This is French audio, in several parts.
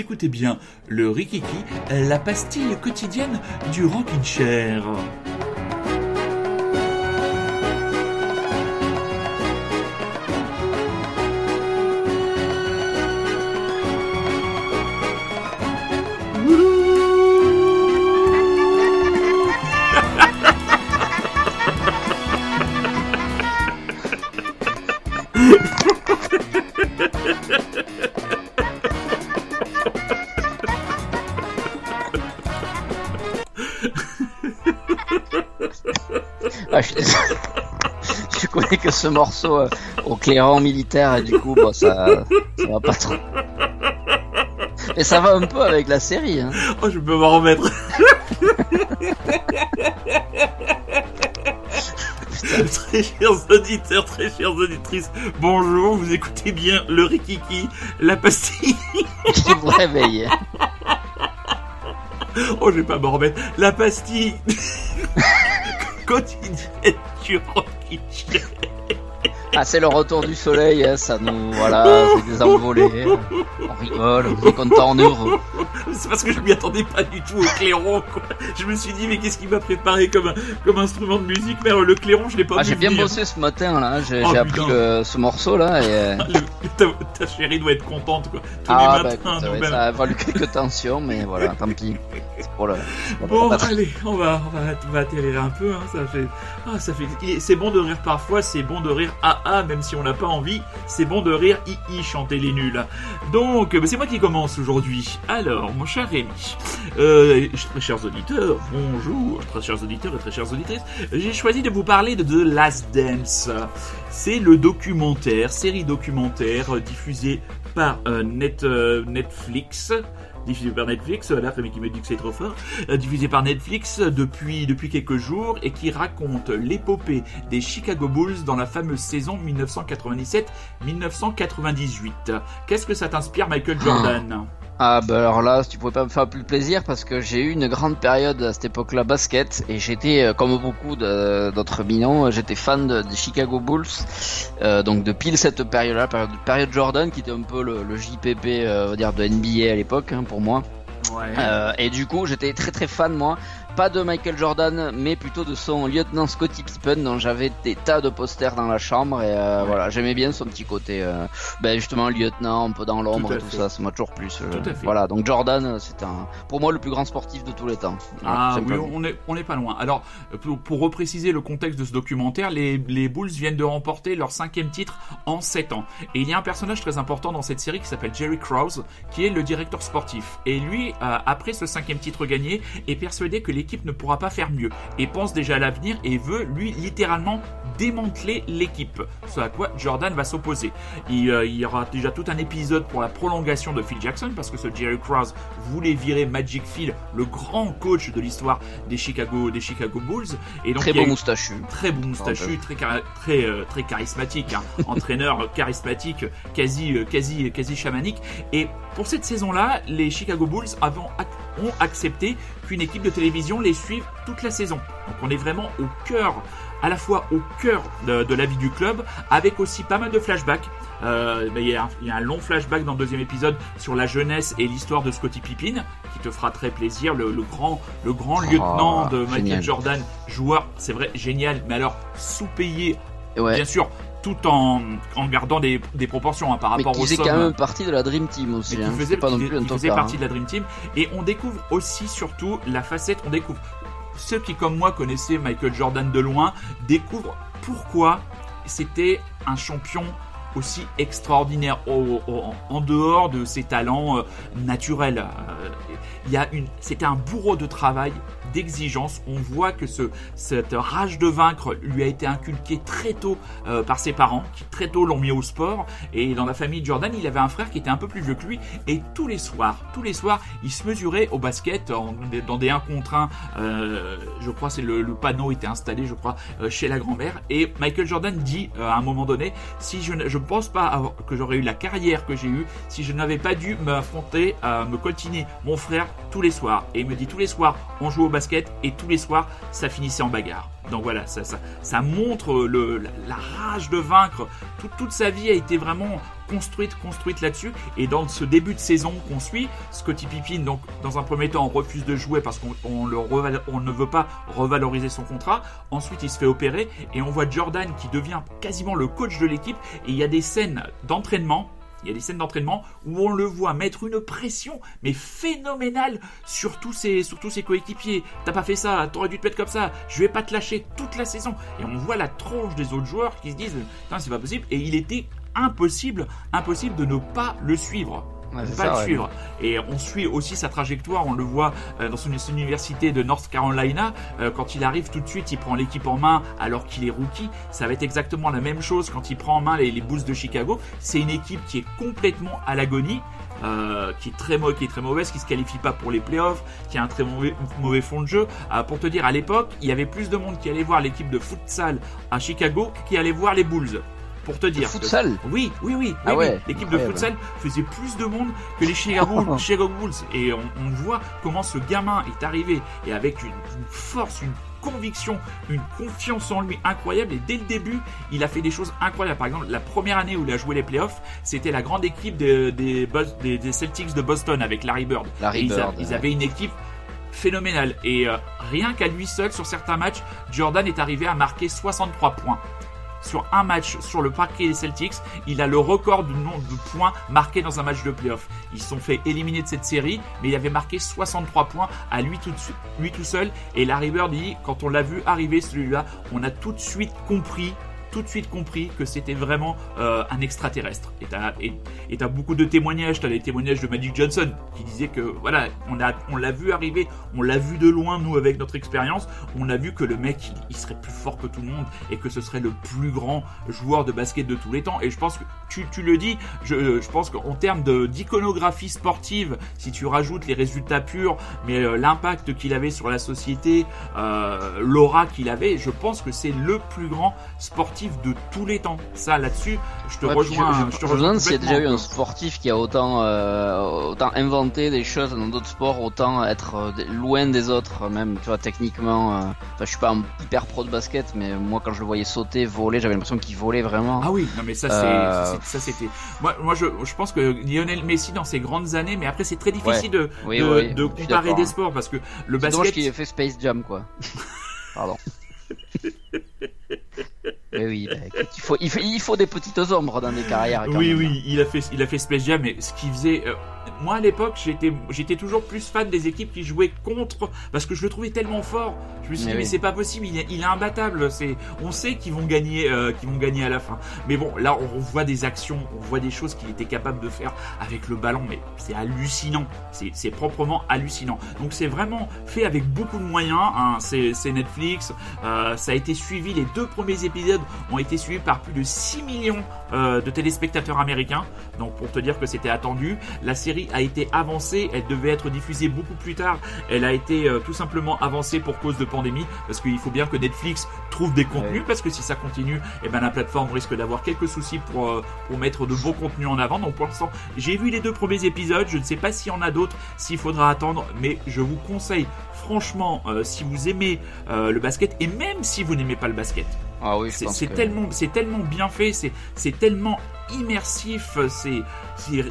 écoutez bien le Rikiki, la pastille quotidienne du Rockin' Chair. Que ce morceau euh, au clairon militaire et du coup, bon, ça, ça va pas trop. Mais ça va un peu avec la série. Hein. Oh, je peux m'en remettre. très chers auditeurs, très chères auditrices, bonjour, vous écoutez bien le Rikiki, la pastille. Qui vous réveille. Oh, je vais pas m'en remettre. La pastille quotidienne du Chair. Ah, c'est le retour du soleil, hein, ça nous, voilà, c'est des envolées. On rigole, on est content, on est heureux. C'est parce que je m'y attendais pas du tout au clairon. Quoi. Je me suis dit, mais qu'est-ce qu'il m'a préparé comme, comme instrument de musique Mais le clairon, je l'ai pas Ah, j'ai bien venir. bossé ce matin, là. J'ai Oh, j'ai appris le- ce morceau, là, et... euh, ta, ta chérie doit être contente, quoi. Tous Ah, les bah, matins, écoute, ouais, ça a valu quelques tensions, mais voilà, tant pis. C'est pour le... pour le Bon, allez, on va, on va, on va atterrir un peu. Hein, ça fait, ah, ça fait. C'est bon de rire parfois, c'est bon de rire ah même si on n'a pas envie. C'est bon de rire hi hi, chanter les nuls. Donc, c'est moi qui commence aujourd'hui. Alors, mon cher Rémi, euh, très chers auditeurs, bonjour, très chers auditeurs et très chères auditrices. J'ai choisi de vous parler de The Last Dance. C'est le documentaire, série documentaire euh, diffusée par euh, Netflix diffusé par Netflix, là Rémi qui me dit que c'est trop fort, euh, diffusé par Netflix depuis, depuis quelques jours et qui raconte l'épopée des Chicago Bulls dans la fameuse saison 1997-1998. Qu'est-ce que ça t'inspire Michael Jordan? Ah, bah alors là, tu pouvais pas me faire plus plaisir parce que j'ai eu une grande période à cette époque-là basket et j'étais, euh, comme beaucoup de- d'autres minons, euh, j'étais fan de- des Chicago Bulls. Euh, donc de pile cette période-là, période, période Jordan qui était un peu le, le JPP, euh, on va dire, de NBA à l'époque, hein, pour moi. Ouais. Euh, et du coup, j'étais très très fan moi, pas de Michael Jordan, mais plutôt de son lieutenant Scottie Pippen, dont j'avais des tas de posters dans la chambre et euh, Ouais. voilà, j'aimais bien son petit côté, euh, ben justement lieutenant, un peu dans l'ombre Tout à et tout fait. ça, ça m'a toujours plu. Tout à fait. Voilà, donc Jordan, c'est un, pour moi le plus grand sportif de tous les temps. Ah oui, on est, on est pas loin. Alors, pour, pour repréciser le contexte de ce documentaire, les, les Bulls viennent de remporter leur cinquième titre en 7 ans. Et il y a un personnage très important dans cette série qui s'appelle Jerry Krause, qui est le directeur sportif. Et lui, euh, après ce cinquième titre gagné, est persuadé que l'équipe ne pourra pas faire mieux. Et pense déjà à l'avenir et veut, lui, littéralement démanteler l'équipe. Ce à quoi Jordan va s'opposer. Il, euh, il y aura déjà tout un épisode pour la prolongation de Phil Jackson, parce que ce Jerry Krause voulait virer Magic Phil, le grand coach de l'histoire des Chicago, des Chicago Bulls. Et donc, Très beau moustachu. très bon moustachu, très très euh, très charismatique, hein. entraîneur charismatique, quasi euh, quasi quasi chamanique. Et pour cette saison-là, les Chicago Bulls ont accepté qu'une équipe de télévision les suive toute la saison. Donc on est vraiment au cœur, à la fois au cœur de, de la vie du club, avec aussi pas mal de flashbacks. Euh, mais il y, a un- il y a un long flashback dans le deuxième épisode sur la jeunesse et l'histoire de Scottie Pippen, qui te fera très plaisir. Le, le grand, le grand lieutenant de Michael génial. Jordan, joueur, c'est vrai, génial, mais alors sous-payé, ouais. bien sûr, tout en, en gardant des, des proportions hein, par Mais rapport qui aux sommes. quand même partie de la Dream Team aussi. Mais hein. faisait, C'était pas non qui- plus un qui faisait tocard, partie hein. de la Dream Team. Et on découvre aussi, surtout, la facette, on découvre, ceux qui, comme moi, connaissaient Michael Jordan de loin, découvrent pourquoi c'était un champion aussi extraordinaire en dehors de ses talents euh, naturels. Euh, c'était un bourreau de travail, d'exigence. On voit que ce, cette rage de vaincre lui a été inculquée très tôt euh, par ses parents, qui très tôt l'ont mis au sport. Et dans la famille de Jordan, il avait un frère qui était un peu plus vieux que lui. Et tous les soirs, tous les soirs, il se mesurait au basket dans des 1 contre 1. euh, je crois c'est le, le panneau était installé, je crois, euh, chez la grand-mère. Et Michael Jordan dit euh, à un moment donné, si je ne je pense pas que j'aurais eu la carrière que j'ai eue si je n'avais pas dû m'affronter, à me coltiner mon frère tous les soirs. Et il me dit tous les soirs, on joue au basket et tous les soirs, ça finissait en bagarre. Donc voilà, ça, ça, ça montre le, la, rage de vaincre. toute sa vie a été vraiment construite, construite là-dessus. Et dans ce début de saison qu'on suit, Scotty Pippen, donc dans un premier temps, on refuse de jouer parce qu'on on ne veut pas revaloriser son contrat. Ensuite, il se fait opérer et on voit Jordan qui devient quasiment le coach de l'équipe. Et il y a des scènes d'entraînement il y a des scènes d'entraînement où on le voit mettre une pression, mais phénoménale, sur tous ses, coéquipiers. T'as pas fait ça, t'aurais dû te mettre comme ça, je vais pas te lâcher toute la saison. Et on voit la tronche des autres joueurs qui se disent, c'est pas possible. Et il était impossible, impossible de ne pas le suivre pas le suivre. Et on suit aussi sa trajectoire, on le voit euh, dans son, université de North Carolina, euh, quand il arrive tout de suite, il prend l'équipe en main alors qu'il est rookie. Ça va être exactement la même chose quand il prend en main les, les Bulls de Chicago. C'est une équipe qui est complètement à l'agonie. Euh, qui est très qui est très mauvaise, qui se qualifie pas pour les playoffs, qui a un très mauvais, mauvais fond de jeu. pour te dire, à l'époque, il y avait plus de monde qui allait voir l'équipe de futsal à Chicago qui allait voir les Bulls pour te dire. futsal Oui, oui, oui. Ah L'équipe de futsal faisait plus de monde que les Chicago, Bulls. Et on, voit comment ce gamin est arrivé et avec une, force, une conviction, une confiance en lui incroyable. Et dès le début, il a fait des choses incroyables. Par exemple, la première année où il a joué les playoffs, c'était la grande équipe des, des, Celtics de Boston avec Larry Bird. Larry Bird. Ils, avaient une équipe phénoménale. Et euh, rien qu'à lui seul, sur certains matchs, Jordan est arrivé à marquer 63 points sur un match sur le parquet des Celtics. Il a le record du nombre de points marqués dans un match de playoff. Ils sont fait éliminer de cette série, mais il avait marqué 63 points à lui tout, lui tout seul. Et Larry Bird dit, quand on l'a vu arriver celui-là, on a tout de suite compris tout de suite compris que c'était vraiment euh, un extraterrestre. Et t'as beaucoup de témoignages. T'as les témoignages de Magic Johnson qui disait que voilà, on a on l'a vu arriver, on l'a vu de loin nous avec notre expérience. On a vu que le mec il, serait plus fort que tout le monde et que ce serait le plus grand joueur de basket de tous les temps. Et je pense que tu, tu le dis, je, je pense qu'en termes d'iconographie sportive, si tu rajoutes les résultats purs, mais euh, l'impact qu'il avait sur la société, euh, l'aura qu'il avait, je pense que c'est le plus grand sportif de tous les temps. Ça, là-dessus, je te rejoins. Je, te me demande s'il y a déjà eu un sportif qui a autant, euh, autant inventé des choses dans d'autres sports, autant être euh, loin des autres, même, tu vois, techniquement. Euh, enfin, je suis pas un hyper pro de basket, mais moi, quand je le voyais sauter, voler, j'avais l'impression qu'il volait vraiment. Ah oui, non, mais ça, c'est, ça, c'était. Moi, moi je, je pense que Lionel Messi, dans ses grandes années, mais après, c'est très difficile de, de, comparer des sports parce que le basket. C'est qu'il ait fait Space Jam, quoi. Pardon. Oui, bah, il, faut, il, faut, des petites ombres dans des carrières. oui, oui, il a fait, il a fait Space Jam, mais ce qu'il faisait, euh, moi à l'époque, j'étais, j'étais toujours plus fan des équipes qui jouaient contre, parce que je le trouvais tellement fort. Je me suis dit, mais c'est pas possible, il est, il est imbattable. C'est, on sait qu'ils vont gagner, euh, qu'ils vont gagner à la fin. Mais bon, là, on voit des actions, on voit des choses qu'il était capable de faire avec le ballon, mais c'est hallucinant. C'est, proprement hallucinant. Donc c'est vraiment fait avec beaucoup de moyens. Hein. C'est, c'est Netflix. Euh, ça a été suivi. Les deux premiers épisodes ont été suivis par plus de 6 millions euh, de téléspectateurs américains. Donc pour te dire que c'était attendu, la série a été avancée, elle devait être diffusée beaucoup plus tard, elle a été euh, tout simplement avancée pour cause de pandémie, parce qu'il faut bien que Netflix trouve des contenus, parce que si ça continue, eh ben, la plateforme risque d'avoir quelques soucis pour, euh, pour mettre de beaux contenus en avant. Donc pour l'instant, j'ai vu les deux premiers épisodes, je ne sais pas s'il y en a d'autres, s'il faudra attendre, mais je vous conseille franchement, euh, si vous aimez le basket, et même si vous n'aimez pas le basket, ah oui, c'est tellement, bien fait, c'est tellement immersif, c'est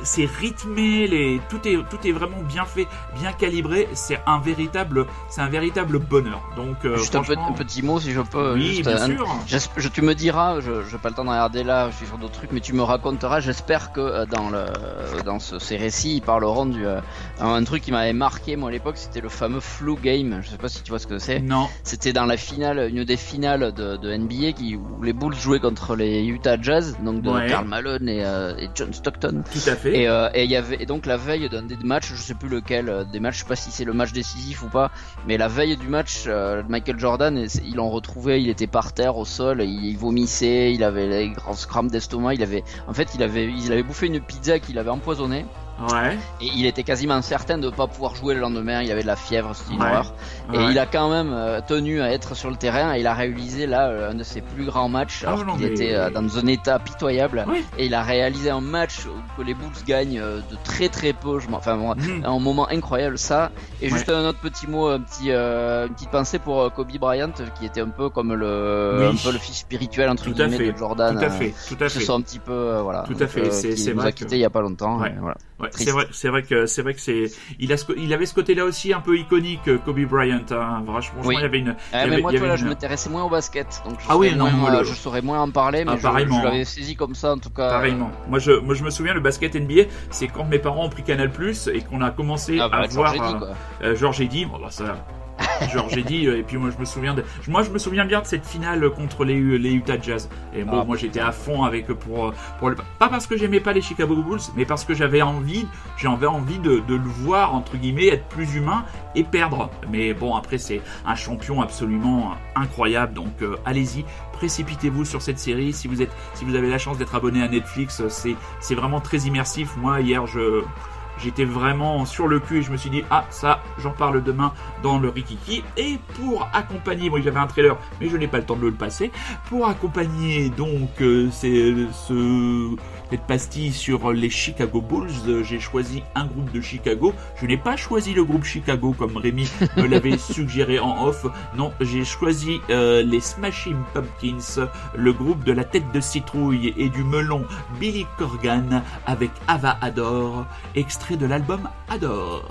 c'est rythmé, les, tout est tout est vraiment bien fait, bien calibré. C'est un véritable un véritable bonheur. Donc euh, juste un, petit mot si je peux. Oui, bien sûr. Je, tu me diras, je n'ai pas le temps de regarder là, je suis sur d'autres trucs, mais tu me raconteras. J'espère que euh, dans le dans ces récits, ils parleront du euh, un, truc qui m'avait marqué moi à l'époque, c'était le fameux flu game. Je sais pas si tu vois ce que c'est. Non. C'était dans la finale, une des finales de, de NBA qui où les Bulls jouaient contre les Utah Jazz, donc de Karl Malone et, et John Stockton. Tout à fait. Et, euh, et, y avait, et donc la veille d'un des matchs, je sais plus lequel, euh, des matchs, je sais pas si c'est le match décisif ou pas, mais la veille du match, euh, Michael Jordan, ils l'ont retrouvé, il était par terre au sol, il, vomissait, il avait les grands crampes d'estomac, il avait, en fait, il avait, il avait bouffé une pizza qu'il avait empoisonnée Ouais. Et il était quasiment certain de ne pas pouvoir jouer le lendemain. Il avait de la fièvre, c'était une Ouais. horreur. Et Ouais. il a quand même euh, tenu à être sur le terrain. Et il a réalisé là euh, un de ses plus grands matchs. Ah Alors qu'il était euh, dans un état pitoyable. Et il a réalisé un match que les Bulls gagnent euh, de très très peu. Je enfin, Mhm. un moment incroyable ça. Et juste un autre petit mot, un petit, une petite pensée pour Kobe Bryant, qui était un peu comme le, Oui. un peu le fils spirituel entre Tout guillemets fait. de Jordan. Tout à fait. Tout à qui se fait. sont un petit peu voilà. Tout à fait, c'est- qui nous a quitté il y a pas longtemps. Voilà. C'est vrai, c'est vrai que c'est vrai que c'est, il a, ce il avait ce côté-là aussi un peu iconique, euh, Kobe Bryant. Hein. Franchement, Oui. il y avait une. Ah, mais moi, vois, là, je m'intéressais moins au basket, donc je, Ah oui, non, moins, moi, le- je saurais moins en parler, mais Ah, je, l'avais saisi comme ça, en tout cas. Pareillement. Moi, je, moi, je me souviens le basket NBA, c'est quand mes parents ont pris Canal Plus et qu'on a commencé Ah, bah, à voir euh, euh, Georges Eddy. Bon, bah, ça. Georges Eddy, euh, et puis moi je me souviens de, moi je me souviens bien de cette finale contre les, les Utah Jazz. Et bon, Ah, moi j'étais à fond avec pour pour le, pas parce que j'aimais pas les Chicago Bulls, mais parce que j'avais envie, j'avais envie de, de le voir entre guillemets être plus humain et perdre. Mais bon après c'est un champion absolument incroyable, donc euh, allez-y, précipitez-vous sur cette série. Si vous êtes, si vous avez la chance d'être abonné à Netflix, c'est c'est vraiment très immersif. Moi hier je J'étais vraiment sur le cul et je me suis dit ah ça j'en parle demain dans le Rikiki. Et pour accompagner moi j'avais un trailer mais je n'ai pas le temps de le passer. Pour accompagner donc euh, c'est ce cette pastille sur les Chicago Bulls euh, j'ai choisi un groupe de Chicago. Je n'ai pas choisi le groupe Chicago comme Rémi me l'avait suggéré en off. Non j'ai choisi euh, les Smashing Pumpkins le groupe de la tête de citrouille et du melon Billy Corgan avec Ava Adore extrait de l'album Adore.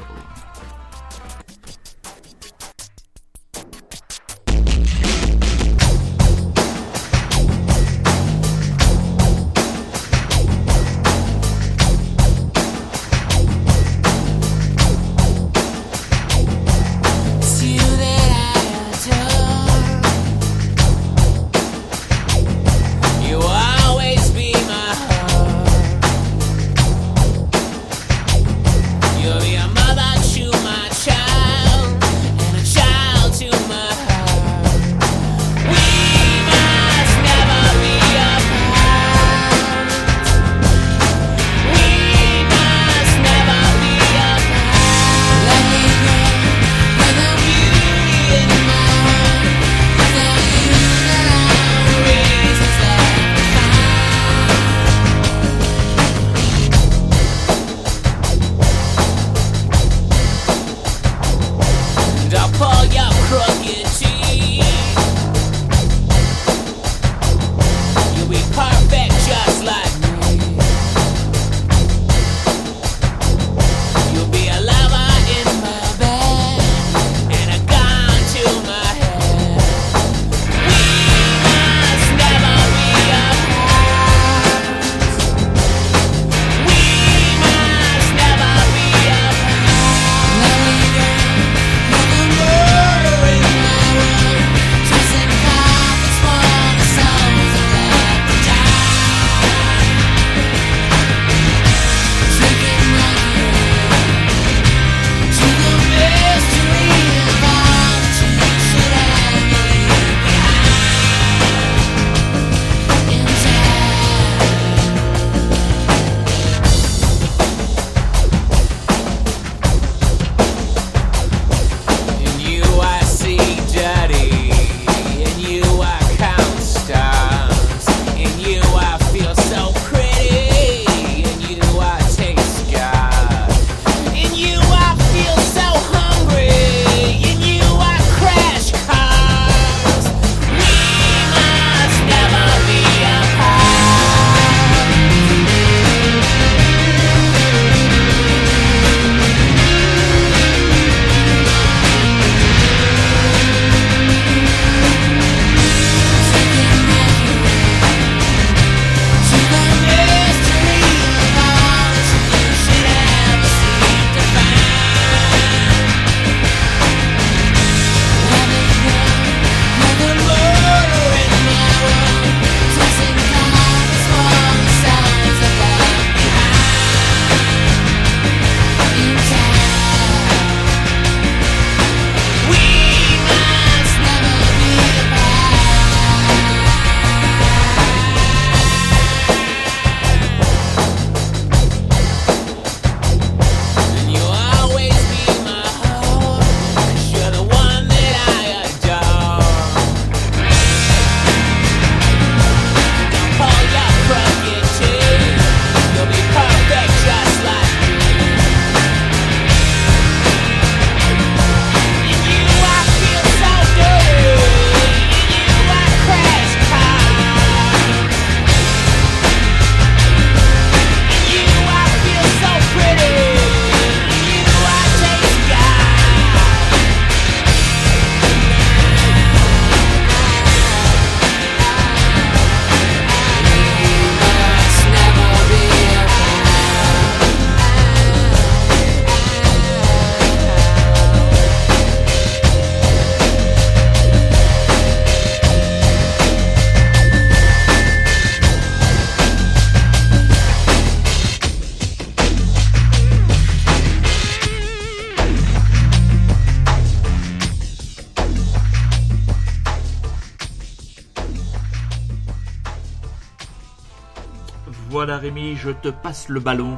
Rémi, je te passe le ballon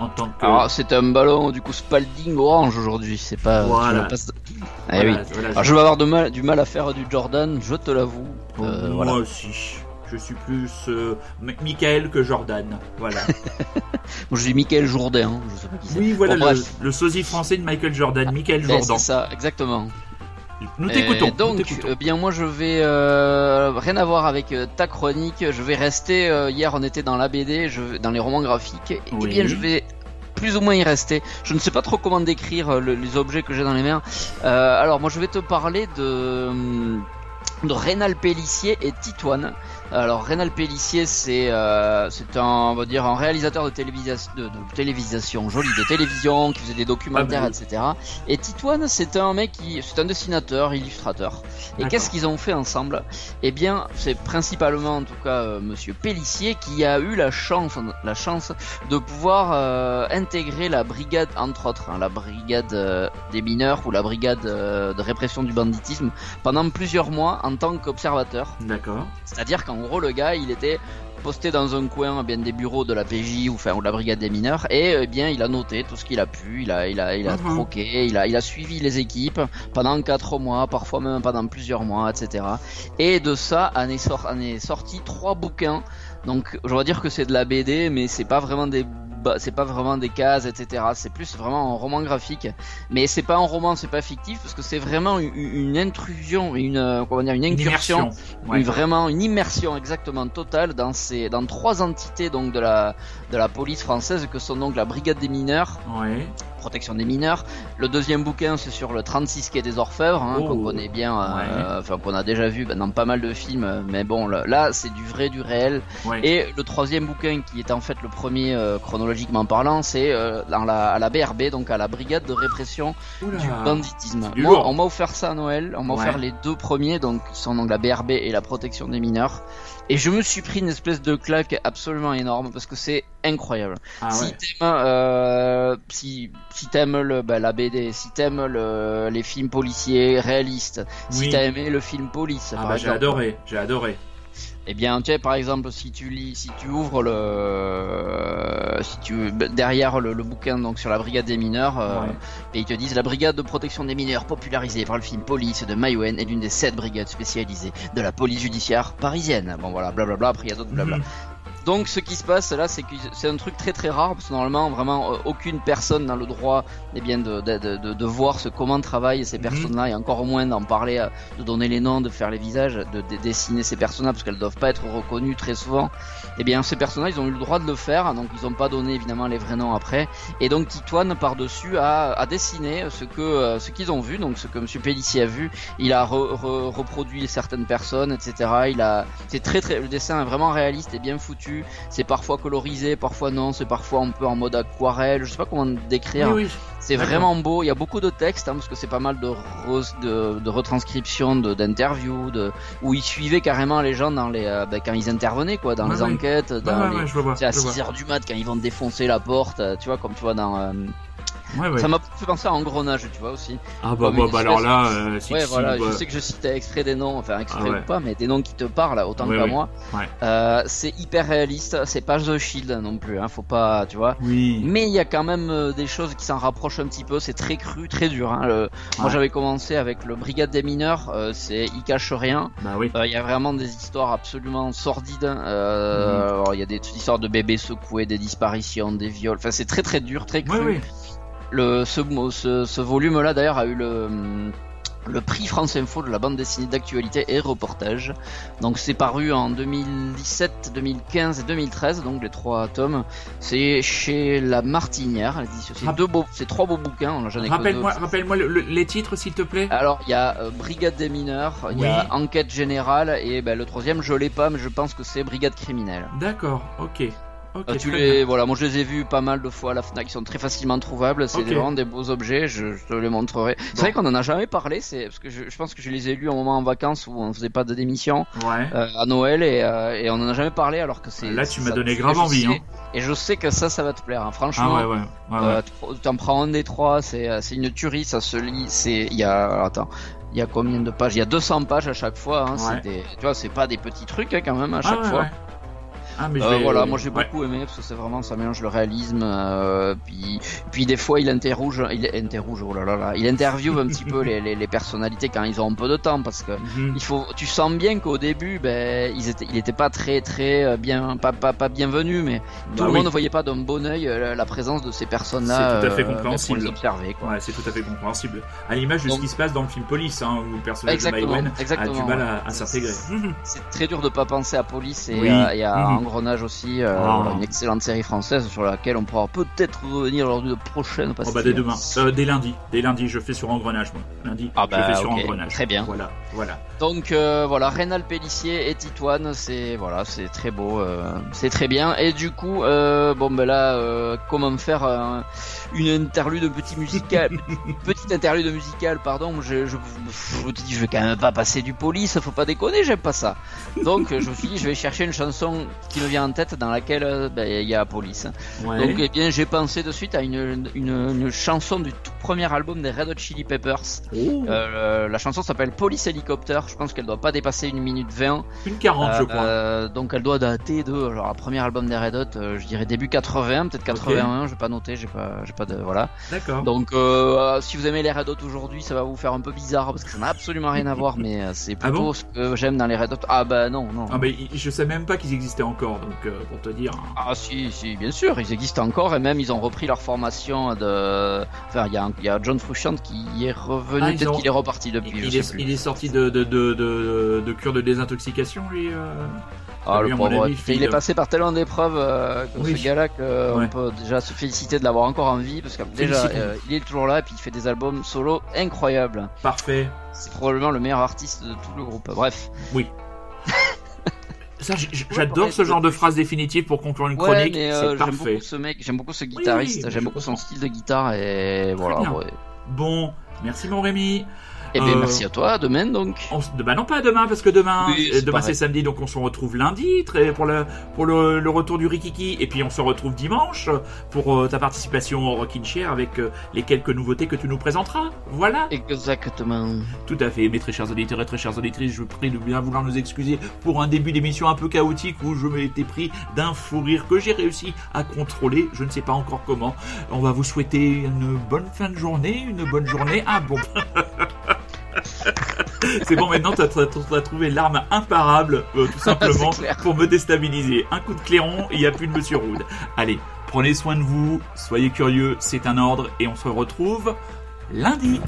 en tant que. Alors c'est un ballon du coup Spalding orange aujourd'hui, c'est pas. Voilà. je me passe- Eh Voilà, oui. voilà, Alors je vais avoir de mal, du mal à faire du Jordan, je te l'avoue. Bon, Euh, moi aussi. Je suis plus euh, Michael que Jordan. Voilà. Moi, je dis Michael Jourdain, hein, je sais pas qui c'est. oui, voilà Bon, le, le sosie français de Michael Jordan, Michael Eh, Jordan. c'est ça, exactement. Nous t'écoutons. donc, euh, bien moi je vais euh, rien à voir avec euh, ta chronique. Je vais rester. euh, hier on était dans la BD, je, vais- dans les romans graphiques. Et Oui. bien je vais plus ou moins y rester. Je ne sais pas trop comment décrire le- les objets que j'ai dans les mains. Alors moi je vais te parler de hum, de Rénal Pellissier et Titoine. Alors Rénal Pellissier c'est euh, c'est un on va dire un réalisateur de télévision de, de télévision joli de télévision qui faisait des documentaires Ah, etc. Et Titoine c'est un mec qui c'est un dessinateur illustrateur. Et qu'est-ce qu'ils ont fait ensemble? Eh bien c'est principalement en tout cas euh, Monsieur Pellissier qui a eu la chance la chance de pouvoir euh, intégrer la brigade entre autres hein, la brigade euh, des mineurs ou la brigade de répression du banditisme pendant plusieurs mois en tant qu'observateur. D'accord. C'est-à-dire qu'en gros, le gars, il était posté dans un coin bien des bureaux de la PJ ou, enfin, ou de la brigade des mineurs et eh bien il a noté tout ce qu'il a pu, il a il a il a Mhm. troqué, il a il a suivi les équipes pendant quatre mois, parfois même pendant plusieurs mois, etc. Et de ça en est, sorti trois bouquins. Donc je vais dire que c'est de la BD, mais c'est pas vraiment des c'est pas vraiment des cases, etc. C'est plus vraiment un roman graphique. Mais c'est pas un roman, c'est pas fictif parce que c'est vraiment une, une intrusion, une euh, comment dire, une Une incursion. Ouais. une, vraiment une immersion exactement totale dans ces dans trois entités donc de la de la police française que sont donc la brigade des mineurs, Ouais. Protection des mineurs. Le deuxième bouquin c'est sur le 36 quai des Orfèvres hein, Oh. qu'on connaît bien, euh, enfin qu'on a déjà vu bah, dans pas mal de films, mais bon là, là, c'est du vrai du réel. Ouais. Et le troisième bouquin qui est en fait le premier euh, chronologiquement parlant, c'est euh, dans la à la BRB donc à la brigade de répression Oula. du banditisme. du Moi, lourd. on m'a offert ça à Noël. On m'a Ouais. offert les deux premiers, donc qui sont donc la BRB et la protection des mineurs. Et je me suis pris une espèce de claque absolument énorme parce que c'est incroyable. Ah si ouais. euh, si si t'aimes le bah, la BD, si t'aimes le, les films policiers réalistes, si Oui. t'as aimé le film Police, Ah bah j'ai adoré, j'ai adoré. eh bien, tu sais, par exemple, si tu lis, si tu ouvres le, si tu derrière le, le bouquin donc sur la brigade des mineurs, euh, et ils te disent la brigade de protection des mineurs popularisée par le film Police de Maïwen est l'une des sept brigades spécialisées de la police judiciaire parisienne. Bon voilà, blablabla. Après il y a d'autres blabla. Mhm. Donc ce qui se passe là, c'est que c'est un truc très très rare parce que normalement vraiment euh, aucune personne n'a le droit eh bien de, de, de, de- voir ce comment travaillent ces Mhm. personnes-là et encore moins d'en parler, euh, de donner les noms, de faire les visages, de, de dessiner ces personnes-là parce qu'elles doivent pas être reconnues très souvent. Eh bien ces personnes-là, ils ont eu le droit de le faire, donc ils ont pas donné évidemment les vrais noms après. Et donc Titoine par dessus a, a dessiné ce que euh, ce qu'ils ont vu, donc ce que Monsieur Pellissier a vu. Il a re- re- reproduit certaines personnes, etc. Il a, c'est très très, le dessin est vraiment réaliste et bien foutu. C'est parfois colorisé, parfois non. C'est parfois un peu en mode aquarelle. Je sais pas comment décrire. Oui, oui. C'est vraiment beau. Il y a beaucoup de textes hein, parce que c'est pas mal de, re- de, de retranscriptions, de- d'interviews, de, où ils suivaient carrément les gens dans les, euh, ben, quand ils intervenaient quoi, dans Ouais, les ouais. enquêtes, dans ouais, les, vois. c'est à je vois. 6 heures du mat quand ils vont défoncer la porte, euh, tu vois, comme tu vois dans. euh, Ouais, ouais. Ça m'a fait penser à Engrenage, tu vois aussi. Ah bah, bah, bah, alors là, euh, si ouais, voilà, je sais que je citais exprès des noms, enfin exprès Ah ou pas, mais des noms qui te parlent autant ouais. moi. Euh, c'est hyper réaliste, c'est pas The Shield non plus, hein, faut pas, tu vois. Oui. Mais il y a quand même euh, des choses qui s'en rapprochent un petit peu. C'est très cru, très dur. Hein. Le- Moi, j'avais commencé avec le Brigade des mineurs. euh, c'est il cache rien. Bah oui. Il y a vraiment des histoires absolument sordides. Euh, Mhm. Il y a des histoires de bébés secoués, des disparitions, des viols. Enfin, c'est très très dur, très cru. Le ce, ce, ce volume-là, d'ailleurs, a eu le le prix France Info de la bande dessinée d'actualité et reportage. Donc c'est paru en 2017, 2015 et 2013, donc les trois tomes. C'est chez La Martinière. C'est Rap- deux beaux, c'est trois beaux bouquins. on en j'en ai que Rappelle-moi, deux. rappelle-moi le- le- les titres, s'il te plaît. Alors il y a euh, Brigade des mineurs, il y a Enquête générale et ben, le troisième je l'ai pas, mais je pense que c'est Brigade criminelle. D'accord. Ok. Euh, tu les, voilà, moi je les ai vus pas mal de fois à la Fnac, ils sont très facilement trouvables, c'est vraiment des beaux objets, je, je te les montrerai. C'est vrai qu'on en a jamais parlé, c'est parce que je, je pense que je les ai lus un moment en vacances où on faisait pas de démission. Ouais. euh, à Noël et, euh, et on en a jamais parlé alors que c'est. Là, tu m'as donné grave envie, hein. Et je sais que ça, ça va te plaire, hein. franchement. Ah ouais, ouais. ouais, ouais. tu- T'en prends un des trois, c'est une tuerie, ça se lit, c'est il y a alors, attends, il y a combien de pages? Il y a 200 pages à chaque fois, hein, Ouais. des, tu vois, c'est pas des petits trucs hein, quand même à Ah chaque fois. Ah, mais Euh, voilà, moi j'ai ouais. beaucoup aimé parce que c'est vraiment ça mélange le réalisme, euh, puis puis des fois il interroge, il interroge, oh là là là, il interviewe un petit peu les, les, les personnalités quand ils ont un peu de temps parce que Mhm. il faut, tu sens bien qu'au début, ben ils étaient, il était pas très très euh, bien, pas pas pas bienvenu, mais tout Bah le oui. monde ne voyait pas d'un bon œil euh, la présence de ces personnes-là. C'est tout à fait euh, ben, compréhensible. Observer, quoi. Ouais, c'est tout à fait compréhensible. À l'image de ce qui se passe dans le film Police, hein, où le personnage de Maïwen a du mal ouais. à, à s'intégrer. C'est très dur de pas penser à Police et, Oui. à, et à Mhm. Engrenage aussi, euh, Ah. voilà, une excellente série française sur laquelle on pourra peut-être revenir lors d'une prochaine Oh, pastille. bah, dès demain. Euh, dès lundi. Dès lundi, je fais sur Engrenage, moi. Lundi, Ah, je bah, fais sur ok. Engrenage. Très bien. Voilà, voilà. Donc euh, voilà, Rénal Pellissier et Titoine, c'est voilà, c'est très beau, c'est très bien. Et du coup, bon ben là, euh, comment faire une interlude petit musical, petite interlude musicale, pardon. Je, je, je vous dis, je vais quand même pas passer du police, faut pas déconner, j'aime pas ça. Donc je me suis dit, je vais chercher une chanson qui me vient en tête dans laquelle ben, il y a police. Ouais. Donc eh bien, j'ai pensé de suite à une, une, une chanson du tout premier album des Red Hot Chili Peppers. Oh, Euh, la chanson s'appelle Police Helicopter. Je pense qu'elle doit pas dépasser une minute 20. une 40, je crois. Euh, donc elle doit dater de alors la première album des Red Hot, euh, je dirais début 80, peut-être 81. Je vais pas noter, j'ai pas, j'ai pas de voilà. D'accord. Donc euh, si vous aimez les Red Hot aujourd'hui, ça va vous faire un peu bizarre parce que ça n'a absolument rien à voir, mais euh, c'est Ah plutôt bon ce que j'aime dans les Red Hot. Ah bah non non. Ah, i- je sais même pas qu'ils existaient encore, donc euh, pour te dire. Ah si, si, bien sûr, ils existent encore et même ils ont repris leur formation de... Enfin, il y, a un- il y a John Frusciante qui est revenu, Ah, peut-être ont- qu'il est reparti depuis, Il, je est, sais plus. il est sorti de, de, de, de, de cure de désintoxication, lui. euh Ah, le pauvre, avis, il est passé par tellement d'épreuves, euh, que Oui. ce gars-là, qu'on Ouais. peut déjà se féliciter de l'avoir encore en vie, parce que déjà, euh, il est toujours là, et puis il fait des albums solo incroyables. Parfait. C'est probablement le meilleur artiste de tout le groupe. Bref. Oui. Ça, j'adore ce genre de phrase définitive pour conclure une Ouais, chronique. mais euh, c'est j'aime parfait. beaucoup ce mec, j'aime beaucoup ce guitariste, oui, j'aime beaucoup son style de guitare, et voilà. ouais. Bon, merci mon Rémi. Et bien, Euh, merci à toi, demain donc. On bah non pas demain parce que demain Oui, euh, c'est demain c'est samedi donc on se retrouve lundi très pour le pour le, le retour du Rikiki et puis on se retrouve dimanche pour euh, ta participation au Rockin' Chair avec euh, les quelques nouveautés que tu nous présenteras. Voilà. Exactement. Tout à fait, mes très chers auditeurs et très chères auditrices, je vous prie de bien vouloir nous excuser pour un début d'émission un peu chaotique où je m'étais pris d'un fou rire que j'ai réussi à contrôler, je ne sais pas encore comment. On va vous souhaiter une bonne fin de journée, une bonne journée. Ah bon C'est bon, maintenant tu as, trouvé l'arme imparable, euh, tout simplement, pour me déstabiliser. Un coup de clairon, il n'y a plus de Monsieur Rude. Allez, prenez soin de vous, soyez curieux, c'est un ordre, et on se retrouve lundi.